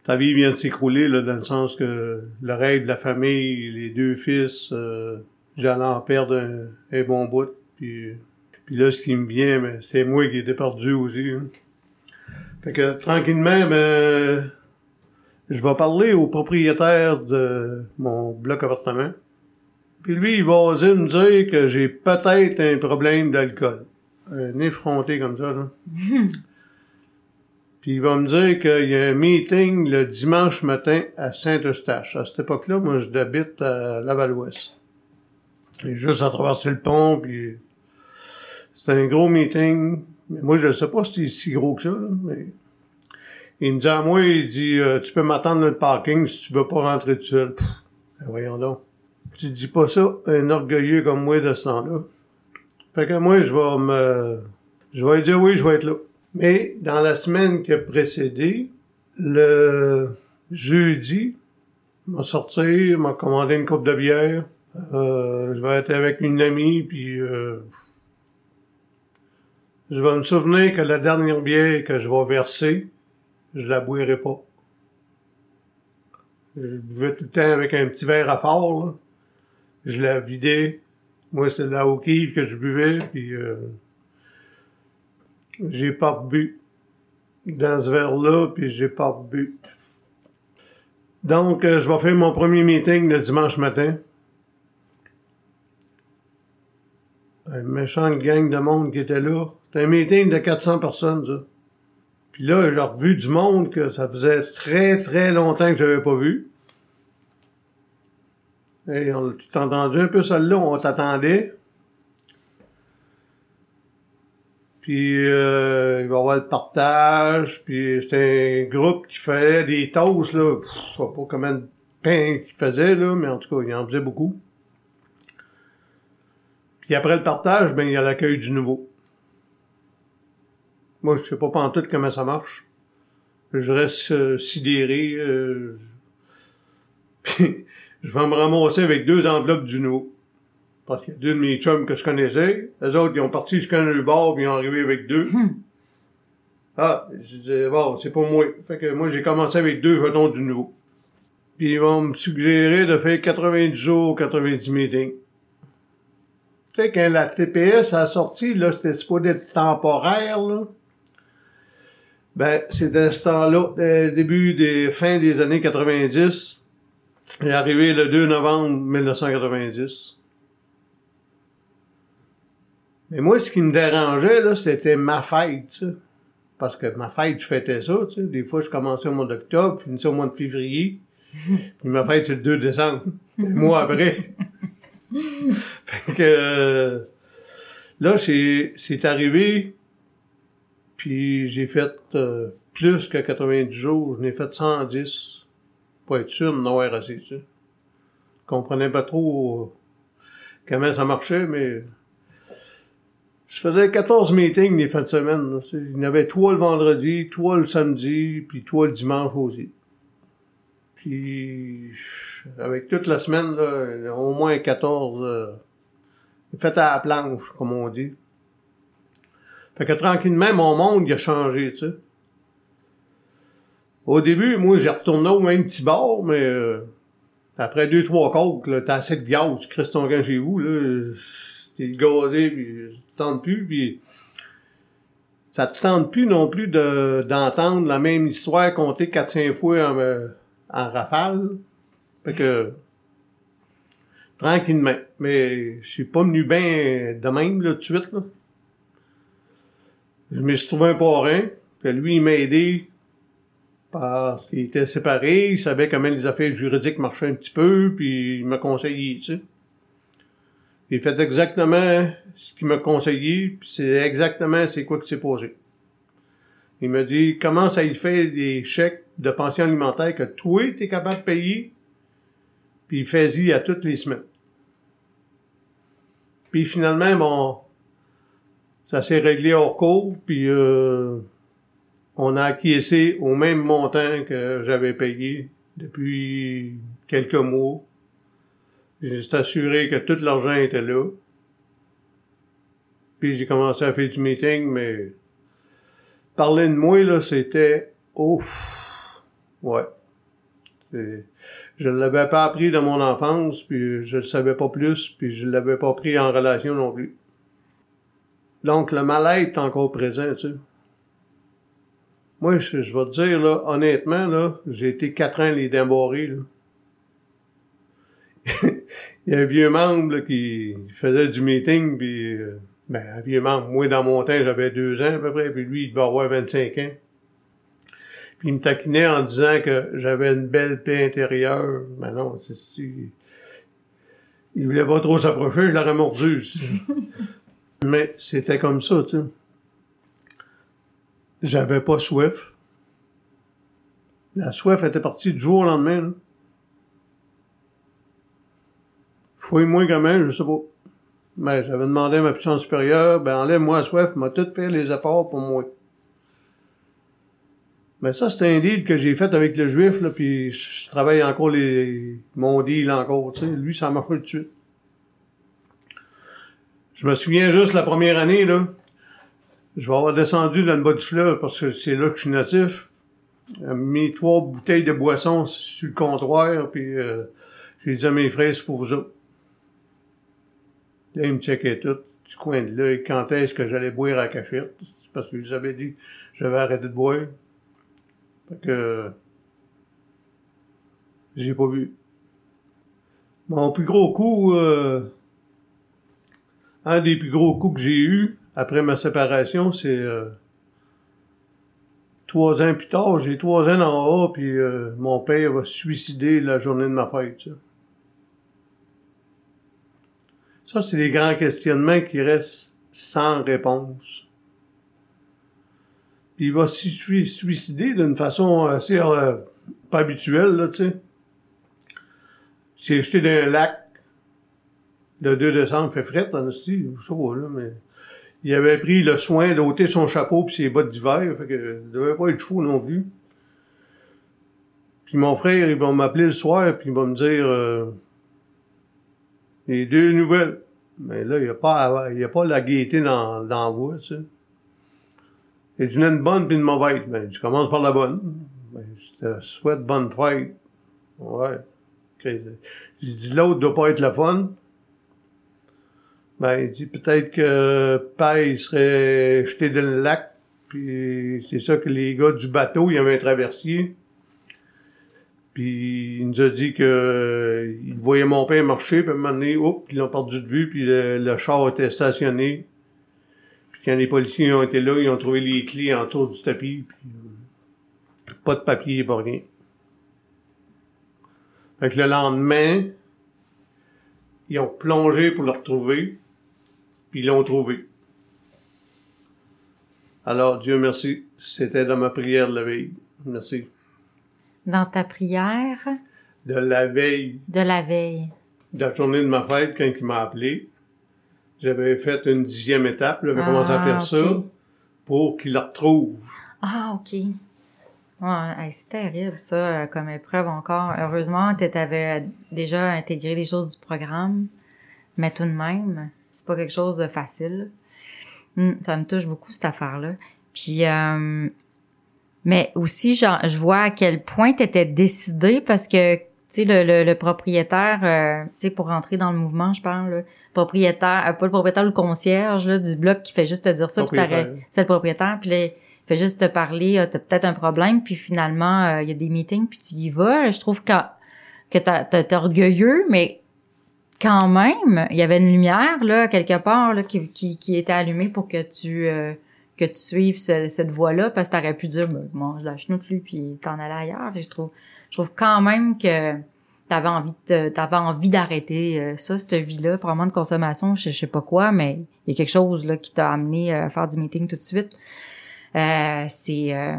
ta vie vient de s'écrouler, là, dans le sens que le rêve de la famille, les deux fils, euh, j'allais en perdre un, bon bout, puis, puis là, ce qui me vient, ben, c'est moi qui étais perdu aussi. Hein. Fait que, tranquillement, ben, je vais parler au propriétaire de mon bloc appartement. Puis lui, il va oser me dire que j'ai peut-être un problème d'alcool. Un effronté comme ça, là. Puis il va me dire qu'il y a un meeting le dimanche matin à Saint-Eustache. À cette époque-là, moi, je habite à Laval-Ouest. juste à traverser le pont, puis c'est un gros meeting. Mais moi, je ne sais pas si c'est si gros que ça, là, mais... Il me dit à moi, il dit, euh, tu peux m'attendre dans le parking si tu veux pas rentrer tout seul. ben voyons donc. Tu dis pas ça un orgueilleux comme moi de ce temps-là. Fait que moi, je vais me... Je vais dire oui, je vais être là. Mais dans la semaine qui a précédé, le jeudi, m'a sorti, m'a commandé une coupe de bière. Euh, je vais être avec une amie, puis euh, je vais me souvenir que la dernière bière que je vais verser, je la boirai pas. Je buvais tout le temps avec un petit verre à fort, là je l'ai vidé. Moi, c'est de la hoquille que je buvais, puis euh, j'ai pas bu dans ce verre-là, puis j'ai pas bu. Donc, euh, je vais faire mon premier meeting le dimanche matin. Un méchant gang de monde qui était là. C'était un meeting de 400 personnes, ça. Puis là, j'ai revu du monde que ça faisait très, très longtemps que j'avais pas vu. Et on, tu t'as entendu un peu celle-là, on t'attendait. Puis euh, il va y avoir le partage, puis c'était un groupe qui fait des toasts, là. je sais pas combien de pain qu'il faisait, là, mais en tout cas, il en faisait beaucoup. Puis après le partage, ben, il y a l'accueil du nouveau. Moi, je sais pas tout comment ça marche. Je reste euh, sidéré. euh, je vais me ramasser avec deux enveloppes du nouveau. Parce qu'il y a deux de mes chums que je connaissais. Les autres, ils ont parti jusqu'à un bord, puis ils ont arrivé avec deux. Ah, je disais, bon, c'est pas moi. Fait que moi, j'ai commencé avec deux jetons du nouveau. Puis ils vont me suggérer de faire 90 jours, 90 meetings. Tu sais, quand la TPS a sorti, là, c'était supposé être temporaire, là. Ben, c'est dans ce temps-là, euh, début des, fin des années 90. Il est arrivé le 2 novembre 1990. Mais moi, ce qui me dérangeait, là, c'était ma fête. Parce que ma fête, je fêtais ça, tu sais. Des fois, je commençais au mois d'octobre, finissais au mois de février. Puis ma fête, c'est le 2 décembre. Un mois après. fait que... euh, là, c'est c'est arrivé, puis j'ai fait euh, plus que 90 jours. Je n'ai fait 110. Pour être sûr de n'avoir assez, sais. Je comprenais pas trop euh, comment ça marchait, mais... Je faisais 14 meetings les fins de semaine. Il y en avait trois le vendredi, trois le samedi, puis trois le dimanche aussi. Puis, avec toute la semaine, là, au moins 14 euh, fait à la planche, comme on dit. Fait que tranquillement, mon monde, il a changé, tu. Au début, moi, j'ai retourné au même petit bar, mais euh, après deux, trois côtes, t'as assez de gaz, tu crisses ton chez vous, là, t'es gazé, puis te tente plus, puis ça te tente plus non plus de, d'entendre la même histoire contée 4-5 fois en, euh, en rafale. Fait que, tranquillement. Mais je suis pas venu bien de même, là, tout de suite, là. Je me suis trouvé un parrain, puis lui, il m'a aidé qu'il était séparé, il savait comment les affaires juridiques marchaient un petit peu, puis il m'a conseillé, tu sais. J'ai fait exactement ce qu'il m'a conseillé, puis c'est exactement c'est quoi qui s'est posé. Il m'a dit, commence à y faire des chèques de pension alimentaire que toi, t'es capable de payer, puis fais-y à toutes les semaines. Puis finalement, bon, ça s'est réglé hors cours, puis euh, on a acquiescé au même montant que j'avais payé depuis quelques mois. J'ai juste assuré que tout l'argent était là. Puis j'ai commencé à faire du meeting, mais parler de moi, là, c'était ouf. Ouais. Je ne l'avais pas appris dans mon enfance, puis je ne savais pas plus, puis je ne l'avais pas pris en relation non plus. Donc, le mal-être est encore présent, tu sais. Moi, je, je vais te dire, là, honnêtement, là, j'ai été quatre ans les là. Il y a un vieux membre là, qui faisait du meeting, puis euh, ben, un vieux membre, moi dans mon temps, j'avais deux ans à peu près, puis lui, il devait avoir 25 ans. Puis il me taquinait en disant que j'avais une belle paix intérieure. Ben non, c'est si. Il voulait pas trop s'approcher, je l'aurais mordu. Mais c'était comme ça, tu sais. J'avais pas soif. La soif était partie du jour au lendemain, là. Fouille-moi même, je sais pas. Ben, j'avais demandé à ma puissance supérieure, ben, enlève-moi la soif, m'a tout fait les efforts pour moi. Ben, ça, c'est un deal que j'ai fait avec le juif, là, puis je travaille encore les, mon deal encore, tu sais. Lui, ça marche tout de suite. Je me souviens juste la première année, là, je vais avoir descendu dans le bas du fleuve parce que c'est là que je suis natif. J'ai mis trois bouteilles de boisson sur le comptoir, puis euh, j'ai dit à mes frères, c'est pour vous autres. Là, ils me checkaient tout, du coin de l'œil, quand est-ce que j'allais boire à cachette, parce que je vous avais dit que j'avais arrêté de boire. Fait que j'ai pas vu. Mon plus gros coup, euh, un des plus gros coups que j'ai eu après ma séparation, c'est euh, trois ans plus tard, j'ai trois ans en haut, puis euh, mon père va se suicider la journée de ma fête. Ça, ça c'est des grands questionnements qui restent sans réponse. Puis il va se sui- suicider d'une façon assez euh, pas habituelle, là, tu sais. Il s'est jeté dans un lac le 2 décembre, fait fret, dans aussi, pas, là, mais il avait pris le soin d'ôter son chapeau puis ses bottes d'hiver, fait que il devait pas être chaud non plus. Puis mon frère, il va m'appeler le soir puis il va me dire euh, les deux nouvelles. Mais là, il n'y a pas il y a pas la gaieté dans, dans la voix, tu sais. Il dit une bonne puis une mauvaise. Ben, tu commences par la bonne. Ben, je te souhaite bonne fête. Ouais. J'ai dit l'autre doit pas être la fun. Ben, il dit peut-être que Paille serait jeté dans le lac, puis c'est ça que les gars du bateau, ils avaient un traversier. Puis il nous a dit que il voyait mon père marcher, puis à un moment donné, oups, ils l'ont perdu de vue, puis le, le char était stationné. Puis quand les policiers ont été là, ils ont trouvé les clés en dessous du tapis, puis euh, pas de papier, pas rien. Fait que le lendemain, ils ont plongé pour le retrouver, puis ils l'ont trouvé. Alors, Dieu merci, c'était dans ma prière de la veille. Merci. Dans ta prière? De la veille, de la veille. de la journée de ma fête, quand il m'a appelé, j'avais fait une dixième étape, j'avais commencé à Ah, faire ça pour qu'il la retrouve. Ah, OK. Ouais, c'est terrible, ça, euh, comme épreuve encore. Heureusement, tu avais déjà intégré les choses du programme, mais tout de même, c'est pas quelque chose de facile. Hum, ça me touche beaucoup, cette affaire-là. Puis, euh, mais aussi, genre, je vois à quel point tu étais décidé parce que, tu sais, le, le, le propriétaire, euh, tu sais, pour rentrer dans le mouvement, je parle, là, propriétaire, euh, pas le propriétaire, le concierge, là, du bloc qui fait juste te dire ça, puis c'est le propriétaire, puis là, il fait juste te parler, ah, t'as peut-être un problème, puis finalement, euh, il y a des meetings, puis tu y vas. Je trouve que, que t'es orgueilleux, mais quand même, il y avait une lumière, là, quelque part, là, qui, qui, était allumée pour que tu, euh, que tu suives ce- cette voie-là, parce que t'aurais pu dire, ben, mange la chenoute, lui, puis t'en allais ailleurs. Et je trouve, je trouve quand même que t'avais envie t'avais envie d'arrêter euh, ça, cette vie-là, probablement de consommation, je, je sais pas quoi, mais il y a quelque chose, là, qui t'a amené à faire du meeting tout de suite. Euh, c'est euh,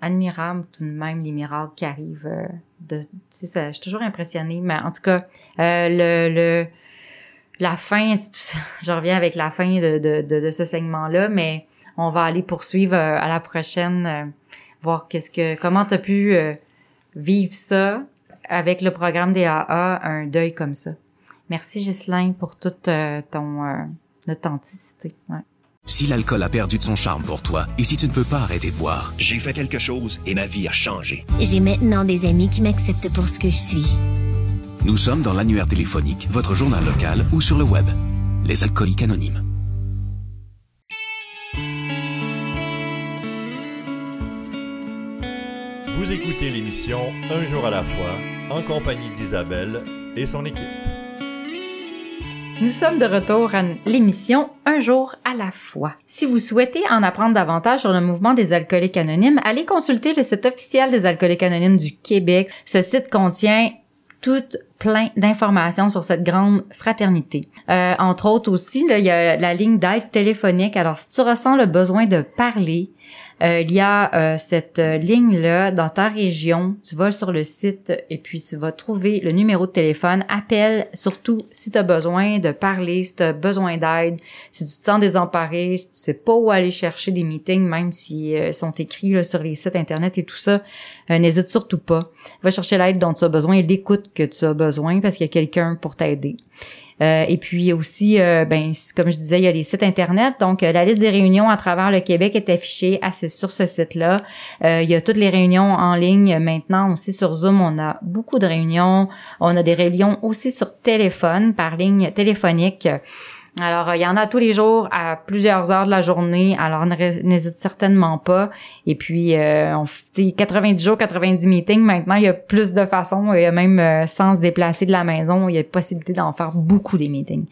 admirable tout de même les miracles qui arrivent. euh, de, tu ça- je suis toujours impressionnée. Mais en tout cas, euh, le, le la fin, je reviens avec la fin de, de, de, de ce segment-là, mais on va aller poursuivre euh, à la prochaine, voir qu'est-ce que comment t'as pu euh, vivre ça avec le programme des AA, un deuil comme ça. Merci Ghislain pour toute ton authenticité. Ouais. Si l'alcool a perdu de son charme pour toi et si tu ne peux pas arrêter de boire, J'ai fait quelque chose et ma vie a changé. J'ai maintenant des amis qui m'acceptent pour ce que je suis. nous sommes dans l'annuaire téléphonique, votre journal local ou sur le web. Les alcooliques anonymes. Vous écoutez l'émission Un jour à la fois en compagnie d'Isabelle et son équipe. Nous sommes de retour à l'émission Un jour à la fois. Si vous souhaitez en apprendre davantage sur le mouvement des alcooliques anonymes, allez consulter le site officiel des alcooliques anonymes du Québec. Ce site contient tout plein d'informations sur cette grande fraternité. Euh, entre autres aussi, il y a la ligne d'aide téléphonique. Alors, si tu ressens le besoin de parler, euh, il y a euh, cette euh, ligne-là dans ta région. Tu vas sur le site et puis tu vas trouver le numéro de téléphone. Appelle surtout si tu as besoin de parler, si tu as besoin d'aide, si tu te sens désemparé, si tu sais pas où aller chercher des meetings, même s'ils euh, sont écrits là, sur les sites Internet et tout ça, n'hésite surtout pas. Va chercher l'aide dont tu as besoin et l'écoute que tu as besoin parce qu'il y a quelqu'un pour t'aider. Euh, et puis aussi, euh, ben, comme je disais, il y a les sites internet. Donc, euh, la liste des réunions à travers le Québec est affichée sur ce site-là. Euh, il y a toutes les réunions en ligne maintenant aussi sur Zoom. On a beaucoup de réunions. On a des réunions aussi sur téléphone, par ligne téléphonique. Alors, euh, il y en a tous les jours à plusieurs heures de la journée. Alors, n'hésite certainement pas. Et puis, euh, on, sais, 90 jours, 90 meetings. Maintenant, il y a plus de façons. Il y a même euh, sans se déplacer de la maison, il y a possibilité d'en faire beaucoup des meetings.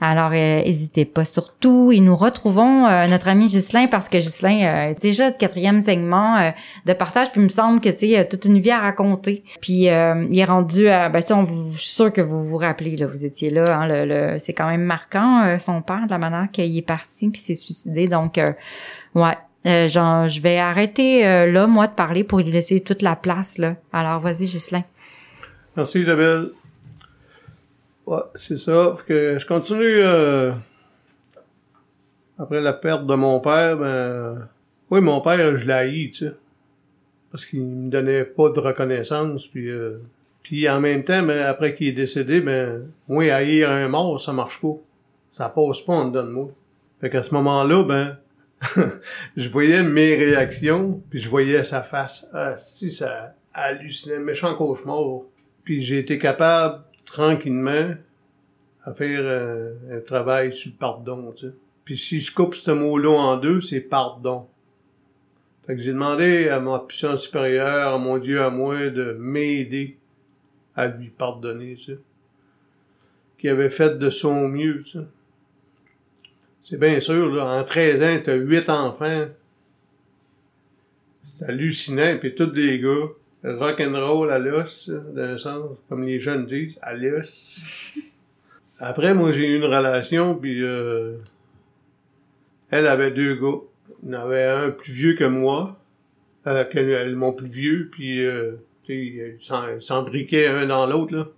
Alors, euh, n'hésitez pas surtout. Et nous retrouvons euh, notre ami Ghislain parce que Ghislain euh, est déjà le quatrième segment euh, de partage. Puis il me semble que tu sais, a toute une vie à raconter. Puis euh, il est rendu à. Ben, tu sais, je suis sûre que vous vous rappelez, là, vous étiez là. Hein, le, le- c'est quand même marquant, euh, son père, de la manière qu'il est parti puis s'est suicidé. Donc, euh, ouais. Euh, genre, je vais arrêter là, moi, de parler pour lui laisser toute la place. là. Alors, vas-y, Ghislain. Merci Isabelle. Ouais, c'est ça. Que je continue après la perte de mon père, ben, oui, mon père, je l'ai haï, tu sais. Parce qu'il me donnait pas de reconnaissance, puis, puis en même temps, ben, après qu'il est décédé, ben, moi, haïr un mort, ça marche pas. Ça passe pas en dedans de moi. Fait qu'à ce moment-là, ben, je voyais mes réactions, puis je voyais sa face. Ah, si, ça hallucinait, méchant cauchemar. Puis j'ai été capable, tranquillement, à faire euh, un travail sur le pardon, tu sais. Puis si je coupe ce mot-là en deux, c'est pardon. Fait que j'ai demandé à ma puissance supérieure, à mon Dieu, à moi, de m'aider à lui pardonner, tu sais. Qui avait fait de son mieux, tu sais. C'est bien sûr, là, en 13 ans, t'as 8 enfants. C'est hallucinant, puis tous les gars, rock'n'roll à l'os, d'un sens, comme les jeunes disent, à l'os. Après, moi, j'ai eu une relation, puis euh, elle avait deux gars. Il y en avait un plus vieux que moi, euh, que mon plus vieux, puis euh, ils s'embriquaient un dans l'autre, là.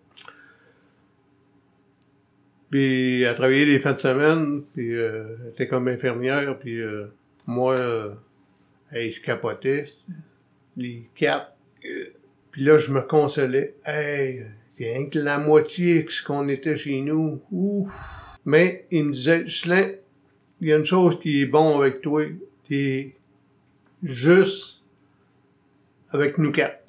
Puis elle travaillait les fins de semaine, puis euh, elle était comme infirmière, puis euh, moi, euh, hey, je capotais, les quatre. Puis là, je me consolais. Hey, c'est rien que la moitié de ce qu'on était chez nous. Ouf. Mais il me disait, Chelin, il y a une chose qui est bon avec toi, t'es juste avec nous quatre.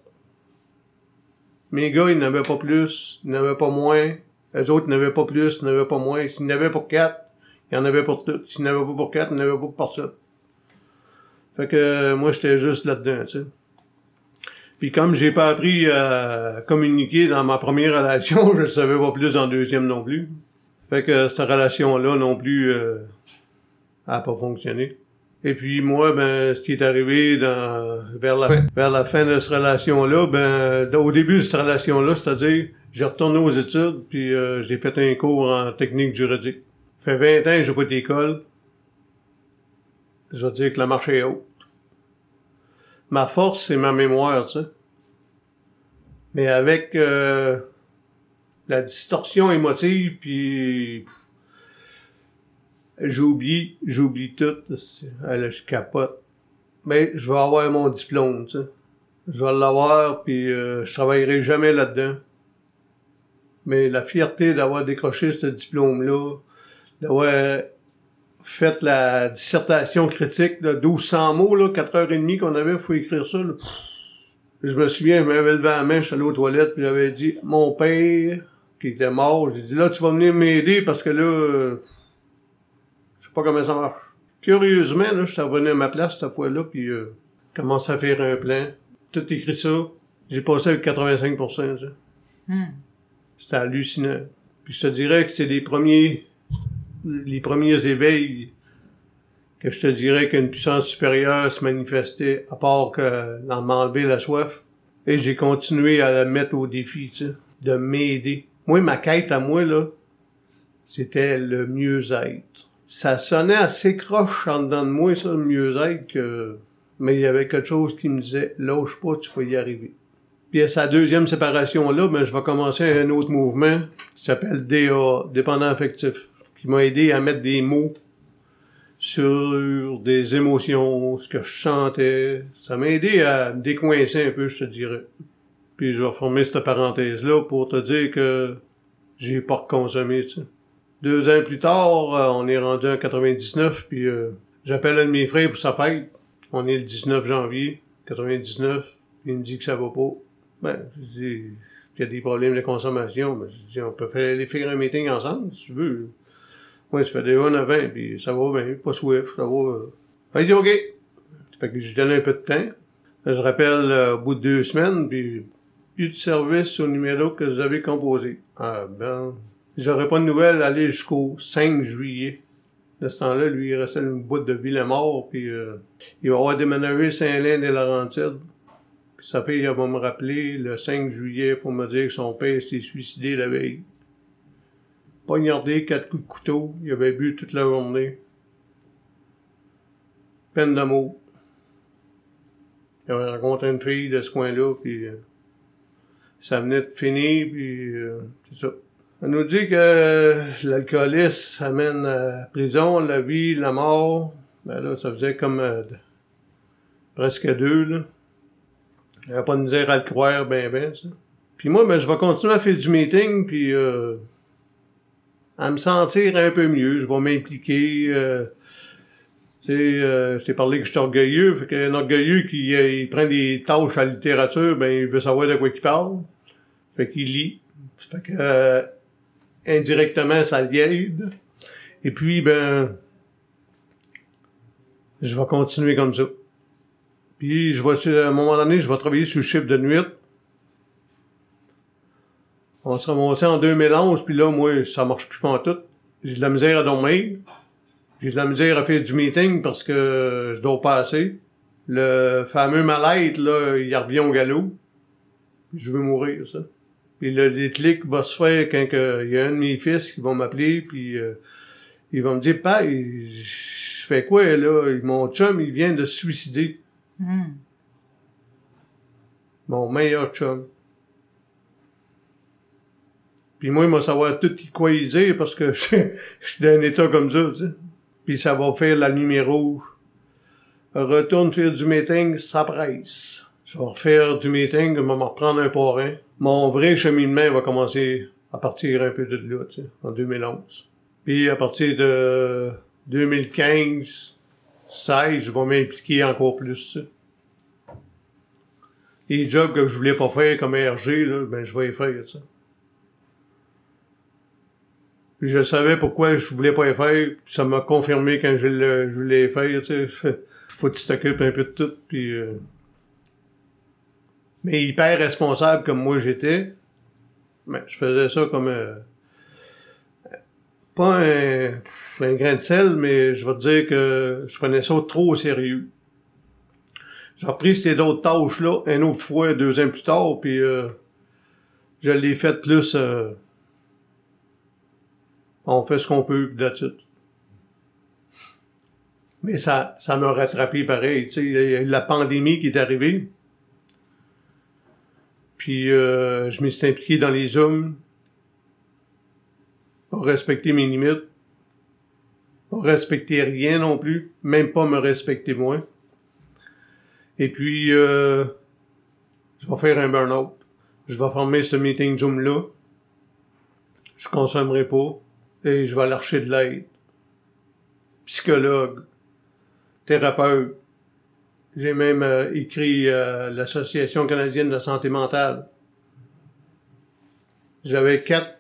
Mes gars, ils n'avaient pas plus, ils n'avaient pas moins. Les autres n'avaient pas plus, n'avaient pas moins. S'ils n'avaient pour quatre, il y en avait pour tout. S'ils n'avaient pas pour quatre, il n'y en avait pas pour personne. Fait que euh, moi, j'étais juste là-dedans, tu sais. Puis comme j'ai pas appris à communiquer dans ma première relation, je savais pas plus en deuxième non plus. Fait que cette relation-là non plus euh, a pas fonctionné. Et puis moi, ben, ce qui est arrivé dans, vers la vers la fin de cette relation-là, ben, au début de cette relation-là, c'est-à-dire, j'ai retourné aux études, puis euh, j'ai fait un cours en technique juridique. Ça fait 20 ans que j'ai pas d'école. Je veux dire que la marche est haute. Ma force, c'est ma mémoire, tu sais. Mais avec euh, la distorsion émotive, puis j'oublie, j'oublie tout. Là, je capote. Mais je vais avoir mon diplôme, tu sais. Je vais l'avoir, puis euh, je travaillerai jamais là-dedans mais la fierté d'avoir décroché ce diplôme-là, d'avoir fait la dissertation critique de 1200 mots, là, 4 heures et demie qu'on avait pour écrire ça. Là. Je me souviens, je m'avais levé la main, je suis allé aux toilettes, puis j'avais dit, mon père, qui était mort, j'ai dit, là, tu vas venir m'aider parce que là, je sais pas comment ça marche. Curieusement, là, je suis revenu à ma place cette fois-là, puis euh, commence à faire un plan. Tout écrit ça. J'ai passé avec 85%. Ça. C'était hallucinant. Puis je te dirais que c'est les premiers, les premiers éveils que je te dirais qu'une puissance supérieure se manifestait, à part que d'en m'enlever la soif. Et j'ai continué à la mettre au défi, de m'aider. Moi, ma quête à moi, là, c'était le mieux-être. Ça sonnait assez croche en dedans de moi, ça, le mieux-être, mais il y avait quelque chose qui me disait, lâche pas, tu vas y arriver. Puis à sa deuxième séparation-là, ben, je vais commencer un autre mouvement qui s'appelle DA, dépendant affectif, qui m'a aidé à mettre des mots sur des émotions, ce que je chantais. Ça m'a aidé à me décoincer un peu, je te dirais. Puis je vais reformer cette parenthèse-là pour te dire que j'ai pas consommé, tu. Deux ans plus tard, euh, on est rendu en 99, puis euh, j'appelle un de mes frères pour sa fête. On est le 19 janvier 99, puis il me dit que ça va pas. Ben, je dis, il y a des problèmes de consommation. Ben, je dis, on peut faire, aller faire un meeting ensemble, si tu veux. Moi, ça fait déjà 9 ans, puis ça va bien, pas swift, ça va. Euh. Il dit, OK. Fait que je donne un peu de temps. Je rappelle euh, au bout de deux semaines, puis plus de service au numéro que vous avez composé. Ah, ben, j'aurais pas de nouvelles aller jusqu'au 5 juillet. De ce temps-là, lui, il restait une bout de ville mort, puis euh, il va avoir déménagé Saint-Lin et Laurentides. Sa fille, va me rappeler le 5 juillet pour me dire que son père s'est suicidé la veille. Poignardé, quatre coups de couteau, il avait bu toute la journée. Peine d'amour. Il avait rencontré une fille de ce coin-là, puis euh, ça venait de finir, puis euh, c'est ça. On nous dit que l'alcoolisme amène à la prison, la vie, la mort. Ben là, ça faisait comme euh, presque deux. Avait pas de misère à le croire, ben, ben, ça. Puis moi, ben, je vais continuer à faire du meeting, puis euh, à me sentir un peu mieux. Je vais m'impliquer. euh, tu sais, euh, je t'ai parlé que je suis orgueilleux. Fait qu'un orgueilleux qui euh, il prend des tâches à la littérature, ben, il veut savoir de quoi il parle. Fait qu'il lit. Fait que, euh, indirectement, ça l'aide. Et puis, ben, je vais continuer comme ça. Puis, je vais, à un moment donné, je vais travailler sur le chiffre de nuit. On se ramassait en 2011, puis là, moi, ça marche plus en tout. J'ai de la misère à dormir. J'ai de la misère à faire du meeting parce que je dors pas assez. Le fameux mal-être, là, il revient au galop. Je veux mourir, ça. Puis le déclic va se faire quand il y a un de mes fils qui va m'appeler, puis euh, il va me dire, « Père, je fais quoi, là? Mon chum, il vient de se suicider. Hmm. Mon meilleur chum. » Puis moi, il va savoir tout quoi il dire parce que je, suis dans un état comme ça. Puis ça va faire la lumière rouge. Retourne faire du meeting, ça presse. Je vais refaire du meeting, je vais me reprendre un parrain. Mon vrai cheminement va commencer à partir un peu de là, en 2011. Puis à partir de 2015, 16, je vais m'impliquer encore plus. Les jobs que je voulais pas faire comme RG, là, ben je vais les faire. Puis je savais pourquoi je voulais pas les faire. Ça m'a confirmé quand je, voulais les faire. Tu. Faut que tu t'occupes un peu de tout. Puis, euh, Mais hyper responsable comme moi j'étais, ben, je faisais ça comme... euh, Pas un, un grain de sel, mais je vais te dire que je prenais ça trop au sérieux. J'ai repris ces autres tâches-là une autre fois, deux ans plus tard, puis euh, je l'ai fait plus... euh, on fait ce qu'on peut, it. Mais ça, ça m'a rattrapé pareil. Tu sais, il y a eu la pandémie qui est arrivée. Puis euh, je me suis impliqué dans les Zooms. Pas respecter mes limites. Pas respecter rien non plus. Même pas me respecter moi. Et puis, euh, je vais faire un burn-out. Je vais former ce meeting Zoom-là. Je consommerai pas et je vais lâcher de l'aide. Psychologue, thérapeute. J'ai même euh, écrit euh, l'Association canadienne de la santé mentale. J'avais quatre,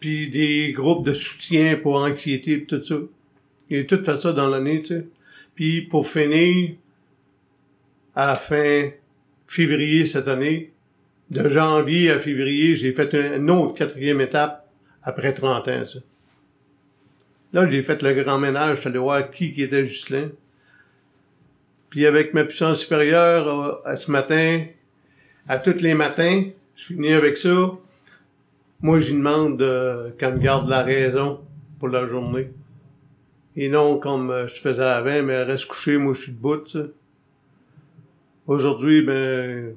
puis des groupes de soutien pour anxiété pis tout ça. J'ai tout fait ça dans l'année, tu sais. Puis pour finir, à fin février cette année, de janvier à février, j'ai fait une autre quatrième étape après 30 ans, ça. Là, j'ai fait le grand ménage, je suis allé voir qui, qui était Ghislain. Puis avec ma puissance supérieure, euh, ce matin, à tous les matins, je finis avec ça. Moi, j'y demande euh, qu'elle me garde la raison pour la journée. Et non comme euh, je faisais avant, mais elle reste couchée, moi je suis debout. Aujourd'hui, ben,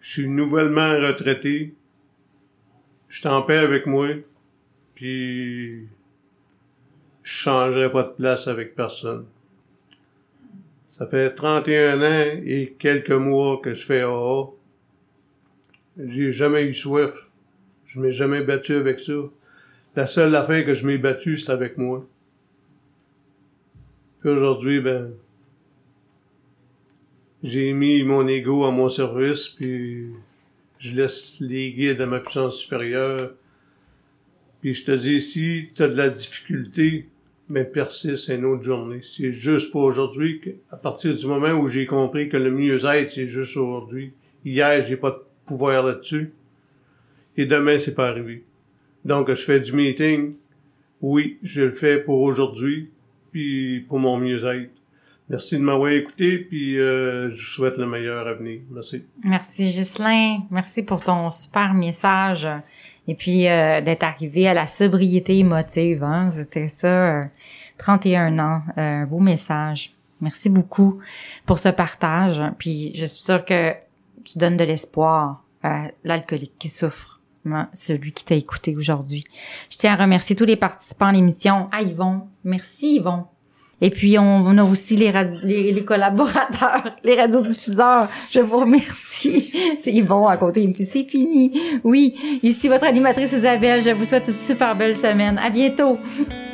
je suis nouvellement retraité. Je suis en paix avec moi. Puis, je changerai pas de place avec personne. Ça fait 31 ans et quelques mois que je fais AA. J'ai jamais eu soif. Je m'ai jamais battu avec ça. La seule affaire que je m'ai battu, c'est avec moi. Puis aujourd'hui, ben, j'ai mis mon ego à mon service, puis je laisse les guides à ma puissance supérieure. Puis je te dis, si tu as de la difficulté, mais persiste une autre journée. C'est juste pour aujourd'hui, à partir du moment où j'ai compris que le mieux-être, c'est juste aujourd'hui. Hier, j'ai pas de pouvoir là-dessus. Et demain, c'est pas arrivé. Donc, je fais du meeting. Oui, je le fais pour aujourd'hui, puis pour mon mieux-être. Merci de m'avoir écouté, puis euh, je vous souhaite le meilleur avenir. Merci. Merci Ghislain, merci pour ton super message et puis euh, d'être arrivé à la sobriété émotive. Hein? C'était ça, euh, 31 ans, euh, un beau message. Merci beaucoup pour ce partage. Puis je suis sûre que tu donnes de l'espoir à l'alcoolique qui souffre Ouais, celui qui t'a écouté aujourd'hui. Je tiens à remercier tous les participants à l'émission. Ah, Yvon. Merci, Yvon. Et puis, on, a aussi les, les, les collaborateurs, les radiodiffuseurs. Je vous remercie. C'est Yvon à côté. C'est fini. Oui, ici votre animatrice Isabelle. Je vous souhaite une super belle semaine. À bientôt.